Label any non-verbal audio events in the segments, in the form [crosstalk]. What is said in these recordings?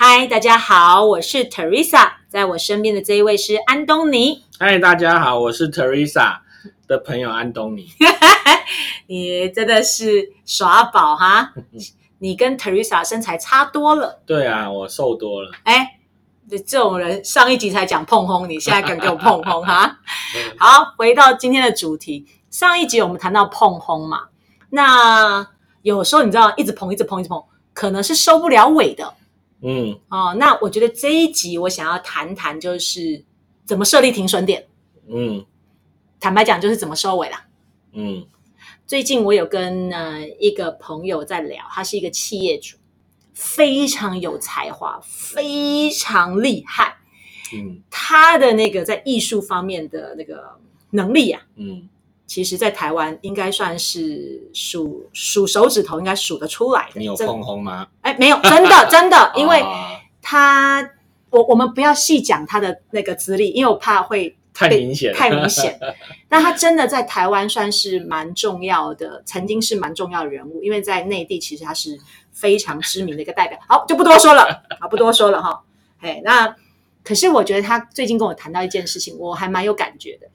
嗨，大家好，我是 Teresa，在我身边的这一位是安东尼。嗨，大家好，我是 Teresa 的朋友安东尼。[laughs] 你真的是耍宝哈！[laughs] 你跟 Teresa 身材差多了。对啊，我瘦多了。哎，这种人上一集才讲碰轰，你现在敢给我碰轰哈？好，回到今天的主题，上一集我们谈到碰轰嘛，那有时候你知道，一直碰，一直碰，一直碰，可能是收不了尾的。嗯，哦，那我觉得这一集我想要谈谈，就是怎么设立停损点。嗯坦白讲，就是怎么收尾啦。嗯最近我有跟呃一个朋友在聊，他是一个企业主，非常有才华，非常厉害。嗯他的那个在艺术方面的那个能力啊，嗯其实在台湾应该算是数数手指头应该数得出来的。你有真碰红吗？哎，没有，真的真的，[laughs] 因为啊他我我们不要细讲他的那个资历，因为我怕会太明显，太明显。[laughs] 但他真的在台湾算是蛮重要的，曾经是蛮重要的人物，因为在内地其实他是非常知名的一个代表。好，就不多说了，好，不多说了哈。哎，那可是我觉得他最近跟我谈到一件事情，我还蛮有感觉的。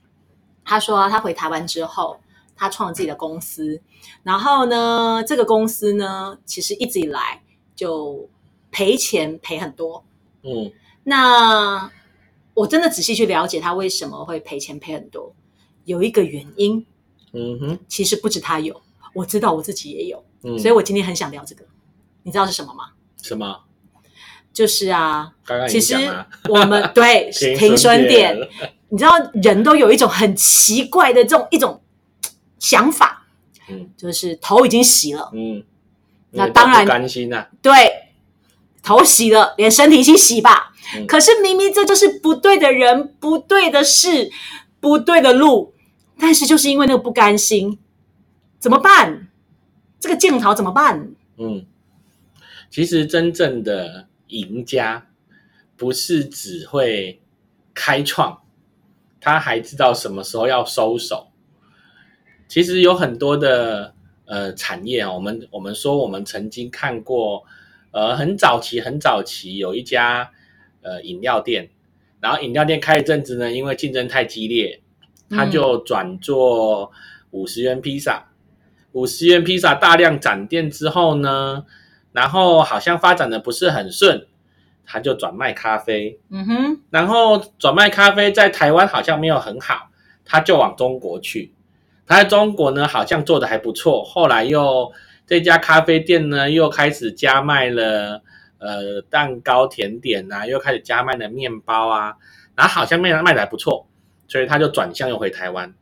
他说他回台湾之后，他创了自己的公司，然后呢，这个公司呢，其实一直以来就赔钱赔很多。嗯那我真的仔细去了解他为什么会赔钱赔很多，有一个原因，嗯哼其实不止他有，我知道我自己也有，嗯，所以我今天很想聊这个。你知道是什么吗？什么？就是啊，刚刚其实我们对 [laughs] 停损点，你知道人都有一种很奇怪的这种一种想法，嗯就是头已经洗了，嗯，那当然不甘心呐，对，头洗了，连身体一起洗吧。嗯可是明明这就是不对的人、不对的事、不对的路，但是就是因为那个不甘心，怎么办？这个剑桃怎么办？嗯，其实真正的赢家不是只会开创，他还知道什么时候要收手。其实有很多的呃产业啊，我们我们说我们曾经看过，呃，很早期很早期有一家呃饮料店，然后饮料店开一阵子呢，因为竞争太激烈，他就转做五十元披萨。五十元披萨大量展店之后呢，然后好像发展的不是很顺，他就转卖咖啡，嗯哼，然后转卖咖啡在台湾好像没有很好，他就往中国去。他在中国呢好像做的还不错，后来又这家咖啡店呢又开始加卖了呃蛋糕甜点啊，又开始加卖了面包啊，然后好像卖卖的还不错，所以他就转向又回台湾。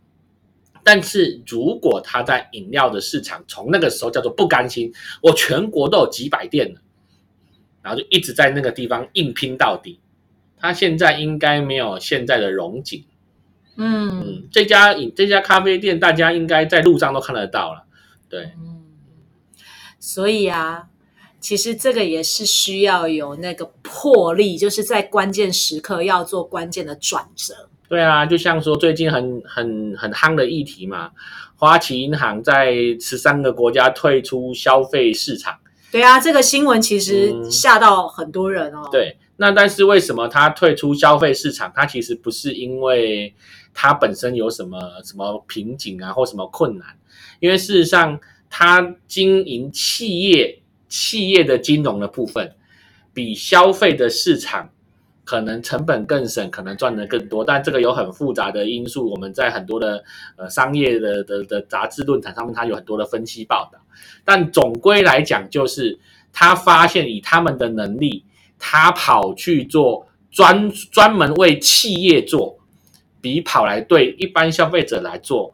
但是如果他在饮料的市场从那个时候叫做不甘心，我全国都有几百店了，然后就一直在那个地方硬拼到底。他现在应该没有现在的荣景。嗯嗯，这家饮这家咖啡店，大家应该在路上都看得到了。对，嗯，所以啊，其实这个也是需要有那个魄力，就是在关键时刻要做关键的转折。对啊，就像说最近很很很夯的议题嘛，花旗银行在十三个国家退出消费市场。对啊，这个新闻其实嗯吓到很多人哦。，对，那但是为什么它退出消费市场？它其实不是因为它本身有什么什么瓶颈啊，或什么困难，因为事实上它经营企业企业的金融的部分，比消费的市场可能成本更省，可能赚的更多，但这个有很复杂的因素，我们在很多的呃商业的的的杂志论坛上面，它有很多的分析报道。但总归来讲，就是他发现以他们的能力，他跑去做专专门为企业做，比跑来对一般消费者来做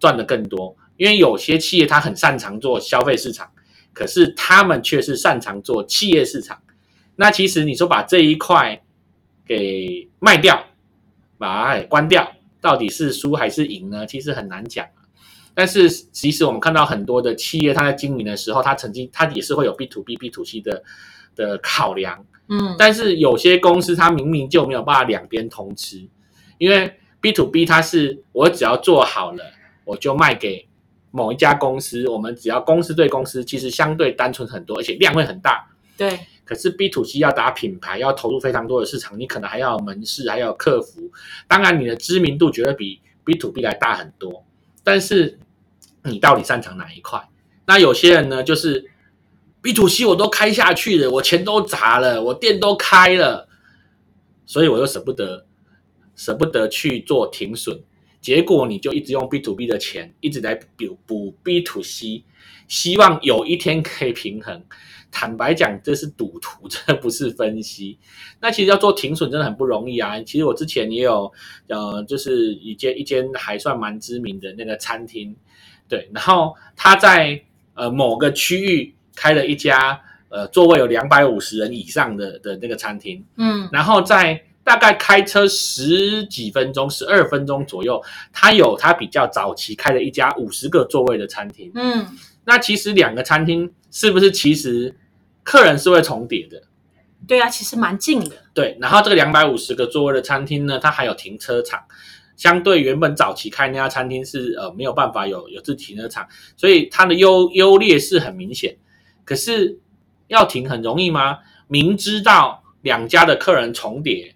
赚的更多。因为有些企业他很擅长做消费市场，可是他们却是擅长做企业市场。那其实你说把这一块给卖掉，把它给关掉，到底是输还是赢呢？其实很难讲。但是其实我们看到很多的企业，它在经营的时候，它曾经它也是会有 B to B、B to C 的的考量。嗯，但是有些公司它明明就没有办法两边通吃，因为 B to B 它是我只要做好了，我就卖给某一家公司，我们只要公司对公司，其实相对单纯很多，而且量会很大。对，可是 B to C 要打品牌，要投入非常多的市场，你可能还要有门市，还要客服，当然你的知名度绝对比 B to B 来大很多，但是。你到底擅长哪一块？那有些人呢，就是 B to C 我都开下去了，我钱都砸了，我店都开了，所以我又舍不得，舍不得去做停损，结果你就一直用 B to B 的钱，一直在补补 B to C，希望有一天可以平衡。坦白讲，这是赌徒，[laughs] 这不是分析。那其实要做停损真的很不容易啊。其实我之前也有，呃，就是一间一间还算蛮知名的那个餐厅。对，然后他在呃某个区域开了一家呃座位有两百五十人以上的的那个餐厅，嗯，然后在大概开车十几分钟、十二分钟左右，他有他比较早期开了一家五十个座位的餐厅，嗯，那其实两个餐厅是不是其实客人是会重叠的？对啊，其实蛮近的。对，然后这个两百五十个座位的餐厅呢，它还有停车场。相对原本早期开那家餐厅是呃没有办法有有自停车场，所以它的优优劣势很明显。可是要停很容易吗？明知道两家的客人重叠，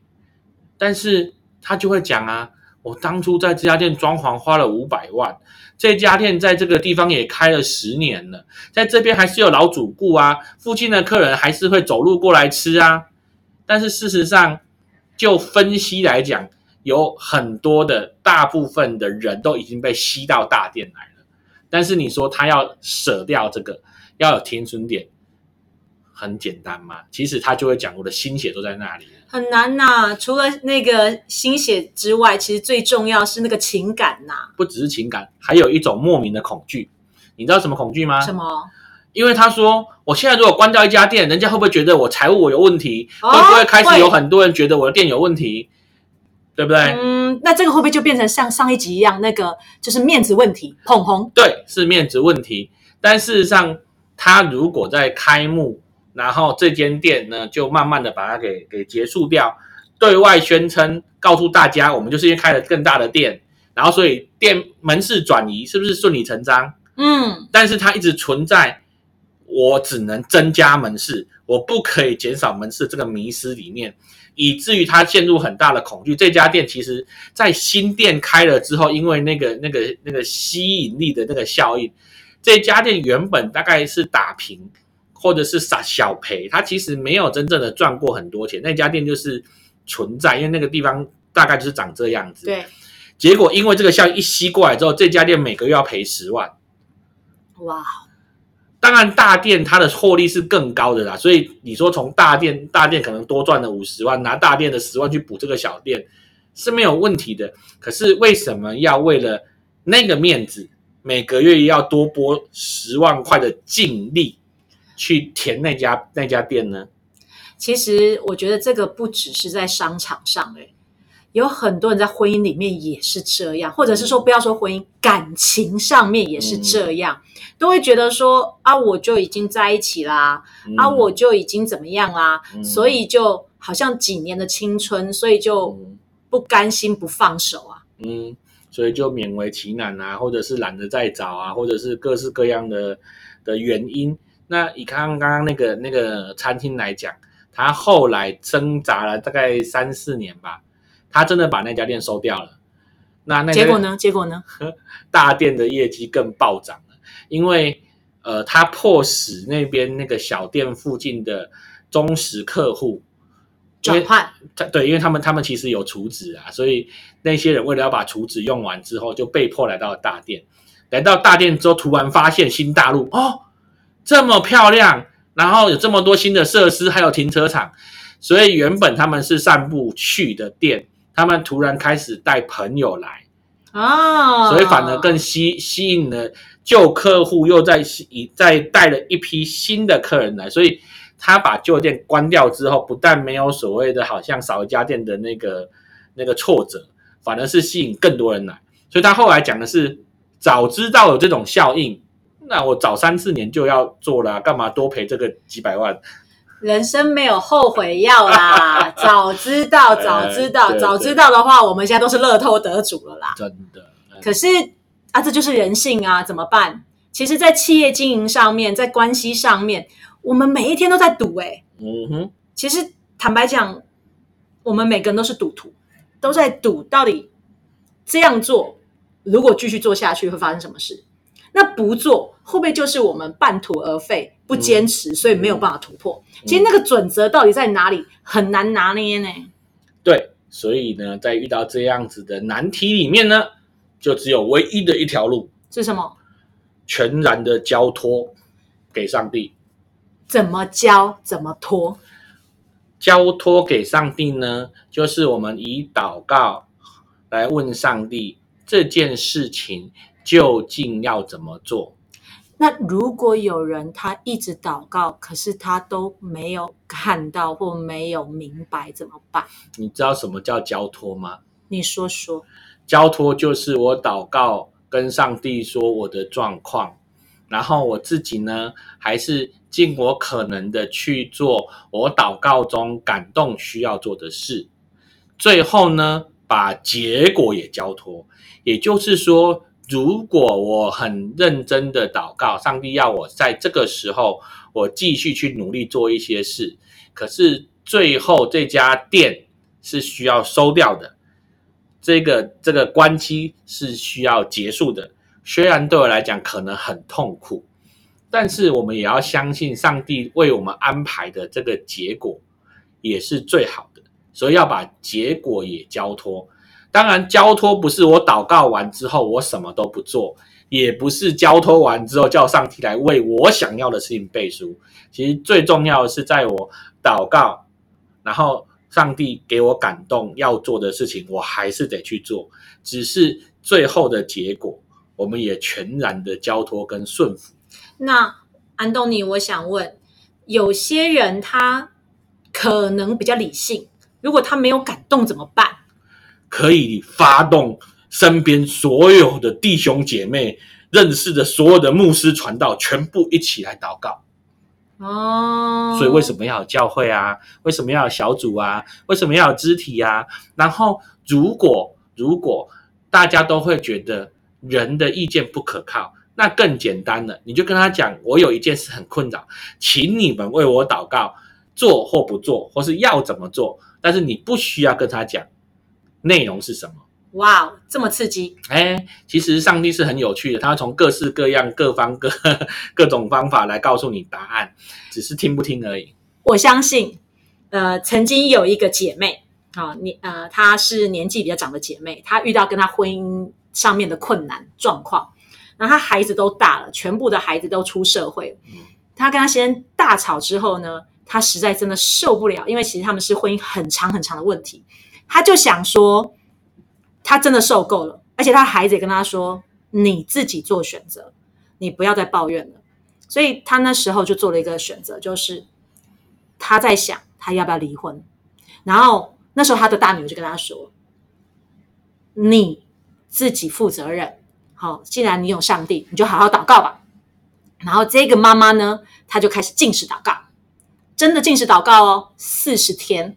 但是他就会讲啊，我当初在这家店装潢花了五百万，这家店在这个地方也开了十年了，在这边还是有老主顾啊，附近的客人还是会走路过来吃啊。但是事实上，就分析来讲。有很多的大部分的人都已经被吸到大店来了，但是你说他要舍掉这个，要有停损点，很简单嘛？其实他就会讲，我的心血都在那里。很难呐，除了那个心血之外，其实最重要是那个情感呐。不只是情感，还有一种莫名的恐惧。你知道什么恐惧吗？什么？因为他说，我现在如果关掉一家店，人家会不会觉得我财务我有问题？会不会开始有很多人觉得我的店有问题？对不对？嗯，那这个会不会就变成像上一集一样，那个就是面子问题，捧红？对，是面子问题。但事实上，他如果在开幕，然后这间店呢，就慢慢的把它给给结束掉，对外宣称，告诉大家，我们就是因为开了更大的店，然后所以店门市转移，是不是顺理成章？嗯，但是它一直存在，我只能增加门市，我不可以减少门市这个迷失里面。以至于他陷入很大的恐惧。这家店其实，在新店开了之后，因为那个、那个、那个吸引力的那个效应，这家店原本大概是打平，或者是傻小赔，他其实没有真正的赚过很多钱。那家店就是存在，因为那个地方大概就是长这样子。对。结果因为这个效应一吸过来之后，这家店每个月要赔十万。哇。当然，大店它的获利是更高的啦，所以你说从大店大店可能多赚了五十万，拿大店的十万去补这个小店是没有问题的。可是为什么要为了那个面子，每个月要多拨十万块的净利去填那家那家店呢？其实我觉得这个不只是在商场上，诶有很多人在婚姻里面也是这样，或者是说不要说婚姻，感情上面也是这样，都会觉得说啊，我就已经在一起啦，啊，我就已经怎么样啦，所以就好像几年的青春，所以就不甘心不放手啊。嗯，所以就勉为其难啊，或者是懒得再找啊，或者是各式各样的的原因。那以刚刚刚那个那个餐厅来讲，他后来挣扎了大概三四年吧。他真的把那家店收掉了，那那结果呢？结果呢？[laughs] 大店的业绩更暴涨了，因为呃，他迫使那边那个小店附近的忠实客户转换。对，因为他们他们其实有厨子啊，所以那些人为了要把厨子用完之后，就被迫来到大店。来到大店之后，突然发现新大陆哦，这么漂亮，然后有这么多新的设施，还有停车场，所以原本他们是散步去的店。他们突然开始带朋友来哦，所以反而更吸吸引了旧客户，又在吸再带了一批新的客人来，所以他把旧店关掉之后，不但没有所谓的好像少一家店的那个那个挫折，反而是吸引更多人来。所以他后来讲的是，早知道有这种效应，那我早三四年就要做了，干嘛多赔这个几百万？人生没有后悔药啦，[laughs] 早知道，早知道，早知道的话，我们现在都是乐透得主了啦。真的，可是啊，这就是人性啊，怎么办？其实，在企业经营上面，在关系上面，我们每一天都在赌、欸。嗯哼，其实坦白讲，我们每个人都是赌徒，都在赌到底这样做，如果继续做下去会发生什么事？那不做会不会就是我们半途而废，不坚持，所以没有办法突破？其实那个准则到底在哪里，很难拿捏呢。对，所以呢，在遇到这样子的难题里面呢，就只有唯一的一条路，是什么？全然的交托给上帝。怎么交？怎么托？交托给上帝呢，就是我们以祷告来问上帝这件事情究竟要怎么做。那如果有人他一直祷告，可是他都没有看到或没有明白，怎么办？你知道什么叫交托吗？你说说。交托就是我祷告跟上帝说我的状况，然后我自己呢，还是尽我可能的去做我祷告中感动需要做的事，最后呢，把结果也交托。也就是说，如果我很认真的祷告，上帝要我在这个时候我继续去努力做一些事，可是最后这家店是需要收掉的。这个这个关期是需要结束的，虽然对我来讲可能很痛苦，但是我们也要相信上帝为我们安排的这个结果也是最好的，所以要把结果也交托。当然，交托不是我祷告完之后我什么都不做，也不是交托完之后叫上帝来为我想要的事情背书。其实最重要的是，在我祷告，然后。上帝给我感动要做的事情，我还是得去做。只是最后的结果，我们也全然的交托跟顺服。那安东尼，我想问，有些人他可能比较理性，如果他没有感动怎么办？可以发动身边所有的弟兄姐妹、认识的所有的牧师传道，全部一起来祷告。哦，所以为什么要有教会啊？为什么要有小组啊？为什么要有肢体啊？然后，如果如果大家都会觉得人的意见不可靠，那更简单了，你就跟他讲：我有一件事很困扰，请你们为我祷告，做或不做，或是要怎么做。但是你不需要跟他讲内容是什么。哇，这么刺激！哎，其实上帝是很有趣的，他从各式各样、各方各 [laughs] 各种方法来告诉你答案，只是听不听而已。我相信，呃，曾经有一个姐妹啊，你呃，她是年纪比较长的姐妹，她遇到跟她婚姻上面的困难状况，然后她孩子都大了，全部的孩子都出社会，她跟她先生大吵之后呢，她实在真的受不了，因为其实他们是婚姻很长很长的问题，他就想说。他真的受够了，而且他孩子也跟他说：“你自己做选择，你不要再抱怨了。”所以他那时候就做了一个选择，就是他在想他要不要离婚。然后那时候他的大女儿就跟他说：“你自己负责任。好，既然你有上帝，你就好好祷告吧。”然后这个妈妈呢，她就开始进食祷告，真的进食祷告哦，四十天。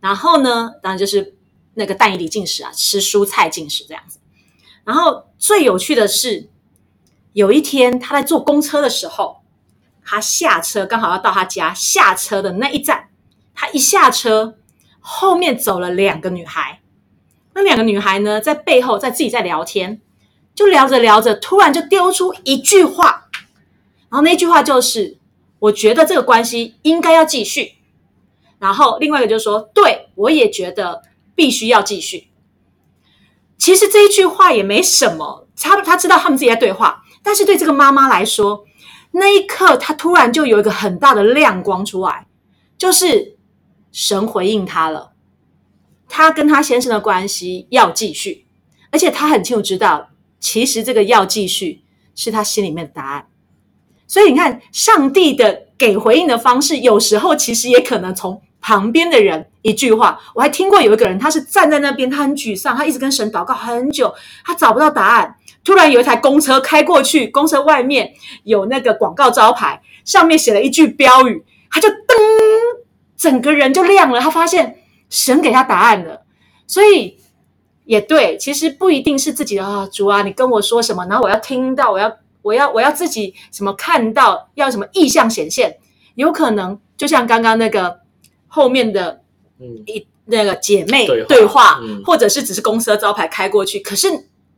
然后呢，当然就是。那个蛋以里进食啊，吃蔬菜进食这样子。然后最有趣的是，有一天他在坐公车的时候，他下车刚好要到他家下车的那一站，他一下车，后面走了两个女孩。那两个女孩呢，在背后在自己在聊天，就聊着聊着，突然就丢出一句话，然后那句话就是：“我觉得这个关系应该要继续。”然后另外一个就说：“对我也觉得。”必须要继续。其实这一句话也没什么，他他知道他们自己在对话，但是对这个妈妈来说，那一刻她突然就有一个很大的亮光出来，就是神回应她了，她跟她先生的关系要继续，而且她很清楚知道，其实这个要继续是她心里面的答案。所以你看，上帝的给回应的方式，有时候其实也可能从旁边的人一句话。我还听过有一个人，他是站在那边，他很沮丧，他一直跟神祷告很久，他找不到答案。突然有一台公车开过去，公车外面有那个广告招牌，上面写了一句标语，他就噔，整个人就亮了。他发现神给他答案了，所以也对，其实不一定是自己的啊，主啊，你跟我说什么，然后我要听到，我要我要我要自己什么看到，要什么意象显现，有可能就像刚刚那个后面的嗯，一那个姐妹对话对话，嗯或者是只是公司的招牌开过去，可是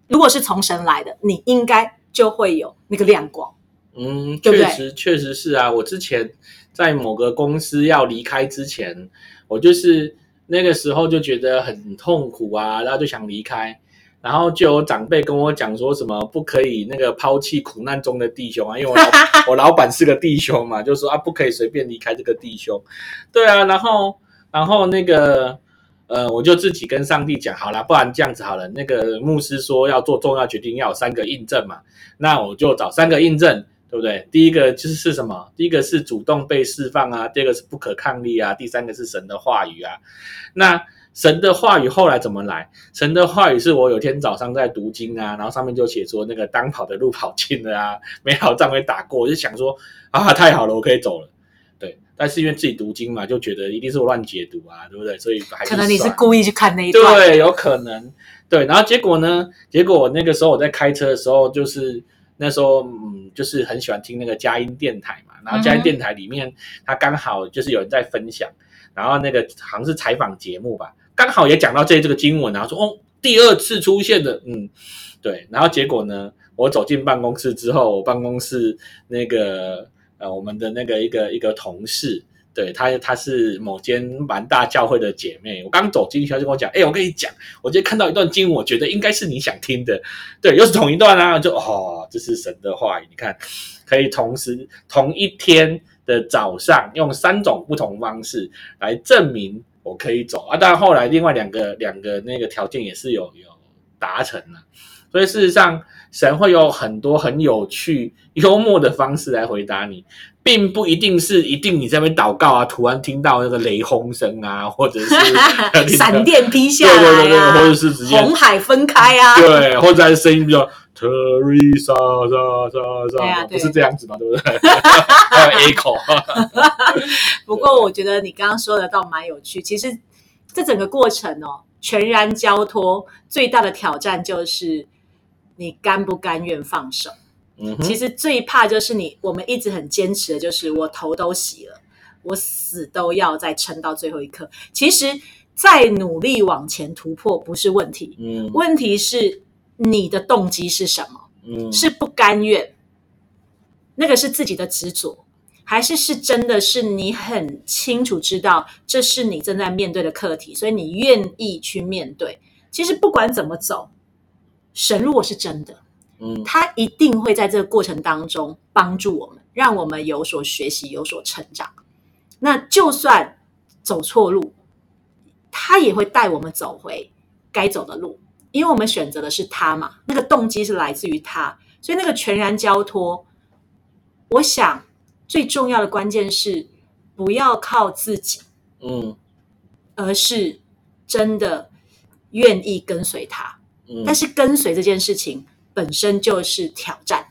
如果是从神来的，你应该就会有那个亮光。嗯，对对确实确实是啊。我之前在某个公司要离开之前，我就是那个时候就觉得很痛苦啊，然后就想离开，然后就有长辈跟我讲说什么不可以那个抛弃苦难中的弟兄啊，因为我老 [laughs] 我老板是个弟兄嘛，就说啊不可以随便离开这个弟兄。对啊，然后然后那个。呃，我就自己跟上帝讲好了，不然这样子好了。那个牧师说要做重要决定，要有三个印证嘛，那我就找三个印证，对不对？第一个就是是什么？第一个是主动被释放啊，第二个是不可抗力啊，第三个是神的话语啊。那神的话语后来怎么来？神的话语是我有天早上在读经啊，然后上面就写说那个当跑的路跑尽了啊，[laughs] 没好仗没打过，我就想说啊，太好了，我可以走了。对，但是因为自己读经嘛，就觉得一定是我乱解读啊，对不对？所以还可能你是故意去看那一段，对，有可能。对，然后结果呢？结果我那个时候我在开车的时候，就是那时候嗯，就是很喜欢听那个佳音电台嘛。然后佳音电台里面，它刚好就是有人在分享，然后那个好像是采访节目吧，刚好也讲到这这个经文，然后说哦，第二次出现的，嗯，对。然后结果呢，我走进办公室之后，我办公室那个呃，我们的那个一个一个同事。对她，她是某间蛮大教会的姐妹。我刚走进去，她就跟我讲：“哎、我跟你讲，我今天看到一段经文，我觉得应该是你想听的。对，又是同一段啊，就哦，这是神的话语。你看，可以同时同一天的早上，用三种不同方式来证明我可以走啊。但后来另外两个两个那个条件也是有有达成了。所以事实上，神会有很多很有趣、幽默的方式来回答你。并不一定是一定你在那边祷告啊，突然听到那个雷轰声啊，[laughs] 或者是 [laughs] 闪电劈下对对对对，来啊，或者是直接红海分开啊，对，或者是声音比较 Teresa 沙沙对啊沙，不是这样子嘛，对不对？还有 echo，[laughs] 不过我觉得你刚刚说的倒蛮有趣。其实这整个过程哦，全然交托最大的挑战就是你甘不甘愿放手。嗯，其实最怕就是你，我们一直很坚持的就是我头都洗了，我死都要再撑到最后一刻。其实再努力往前突破不是问题，嗯问题是你的动机是什么？嗯是不甘愿，那个是自己的执着，还是是真的是你很清楚知道这是你正在面对的课题，所以你愿意去面对。其实不管怎么走，神如果是真的，嗯他一定会在这个过程当中帮助我们，让我们有所学习，有所成长。那就算走错路，他也会带我们走回该走的路，因为我们选择的是他嘛，那个动机是来自于他，所以那个全然交托，我想最重要的关键是不要靠自己，嗯而是真的愿意跟随他。嗯，但是跟随这件事情本身就是挑战。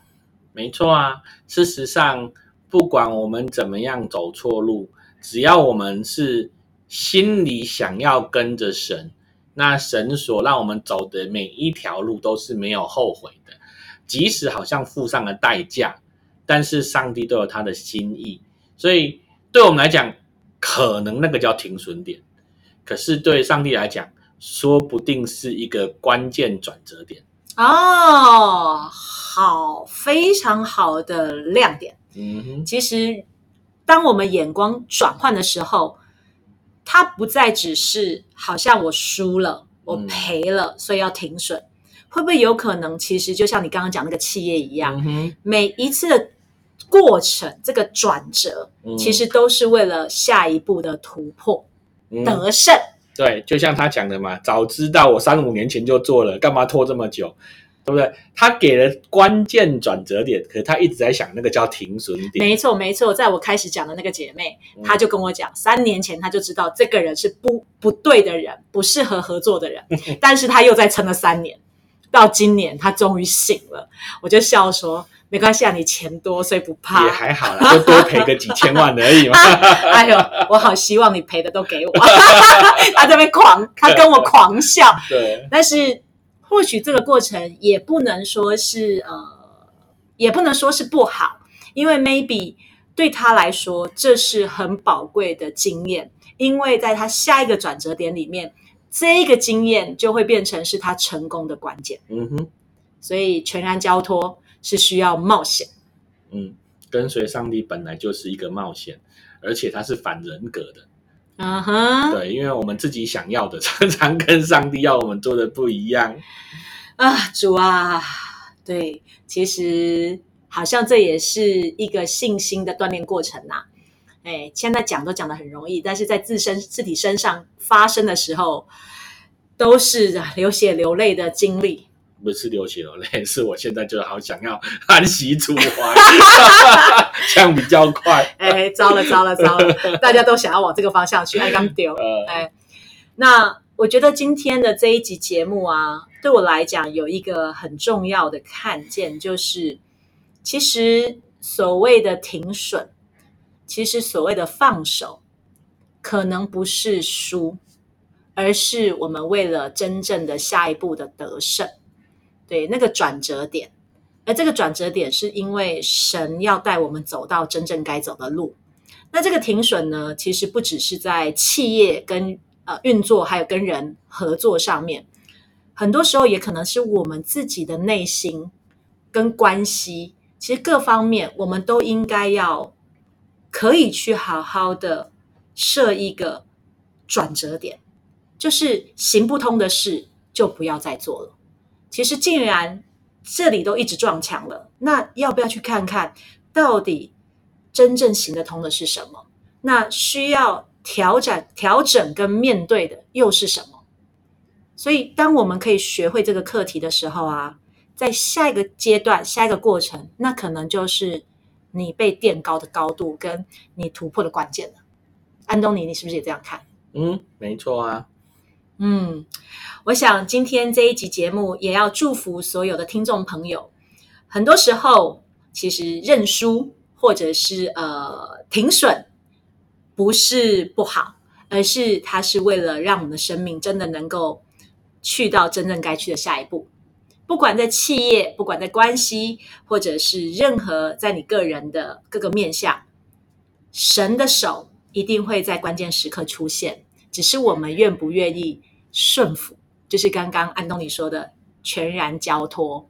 没错啊。事实上，不管我们怎么样走错路，只要我们是心里想要跟着神，那神所让我们走的每一条路都是没有后悔的，即使好像付上了代价，但是上帝都有他的心意，所以对我们来讲，可能那个叫停损点，可是对上帝来讲，说不定是一个关键转折点。哦，好，非常好的亮点。嗯哼，其实，当我们眼光转换的时候，它不再只是好像我输了，我嗯赔了，所以要停损。会不会有可能，其实就像你刚刚讲那个企业一样，嗯，每一次的过程，这个转折，嗯其实都是为了下一步的突破、嗯得胜。对，就像他讲的嘛，早知道我三五年前就做了，干嘛拖这么久？对不对？他给了关键转折点，可是他一直在想那个叫停损点。没错，没错，在我开始讲的那个姐妹，嗯她就跟我讲，三年前她就知道这个人是不不对的人，不适合合作的人，[laughs] 但是她又再撑了三年，到今年他终于醒了，我就笑说，没关系啊，你钱多，所以不怕也。还好啦，就多赔个几千万而已嘛。[laughs] 哎呦，我好希望你赔的都给我。[laughs] 他这边狂，他跟我狂笑，[laughs] 对，但是或许这个过程也不能说是呃，也不能说是不好，因为 maybe 对他来说这是很宝贵的经验，因为在他下一个转折点里面，这一个经验就会变成是他成功的关键。嗯哼，所以全然交托是需要冒险。嗯，跟随上帝本来就是一个冒险，而且它是反人格的。嗯哼，对，因为我们自己想要的常常跟上帝要我们做的不一样。啊，主啊，对，其实好像这也是一个信心的锻炼过程呐、哎，现在讲都讲的很容易，但是在自身自己身上发生的时候，都是流血流泪的经历。不是流血流泪，[laughs] 是我现在就好想要安息主怀，[laughs] 这样比较快。哎，糟了糟了糟了，大家都想要往这个方向去，爱刚丢。[laughs] 呃，哎，那我觉得今天的这一集节目啊，对我来讲有一个很重要的看见，就是其实所谓的停损，其实所谓的放手，可能不是输，而是我们为了真正的下一步的得胜，对那个转折点。而这个转折点是因为神要带我们走到真正该走的路。那这个停损呢，其实不只是在企业跟呃运作，还有跟人合作上面，很多时候也可能是我们自己的内心跟关系，其实各方面我们都应该要可以去好好的设一个转折点，就是行不通的事就不要再做了。其实既然这里都一直撞墙了，那要不要去看看到底真正行得通的是什么？那需要调整、调整跟面对的又是什么？所以，当我们可以学会这个课题的时候啊，在下一个阶段、下一个过程，那可能就是你被垫高的高度跟你突破的关键了。安东尼，你是不是也这样看？嗯，没错啊。嗯，我想今天这一集节目也要祝福所有的听众朋友。很多时候，其实认输或者是呃停损，不是不好，而是它是为了让我们的生命真的能够去到真正该去的下一步。不管在企业，不管在关系，或者是任何在你个人的各个面向，神的手一定会在关键时刻出现，只是我们愿不愿意顺服，就是刚刚安东尼说的全然交托。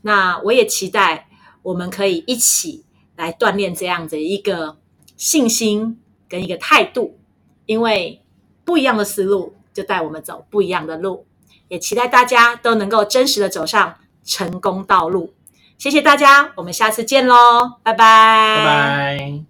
那我也期待我们可以一起来锻炼这样的一个信心跟一个态度，因为不一样的思路就带我们走不一样的路。也期待大家都能够真实的走上成功道路。谢谢大家，我们下次见喽，拜拜，拜拜。